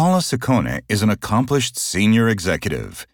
Paula Saccone is an accomplished senior executive.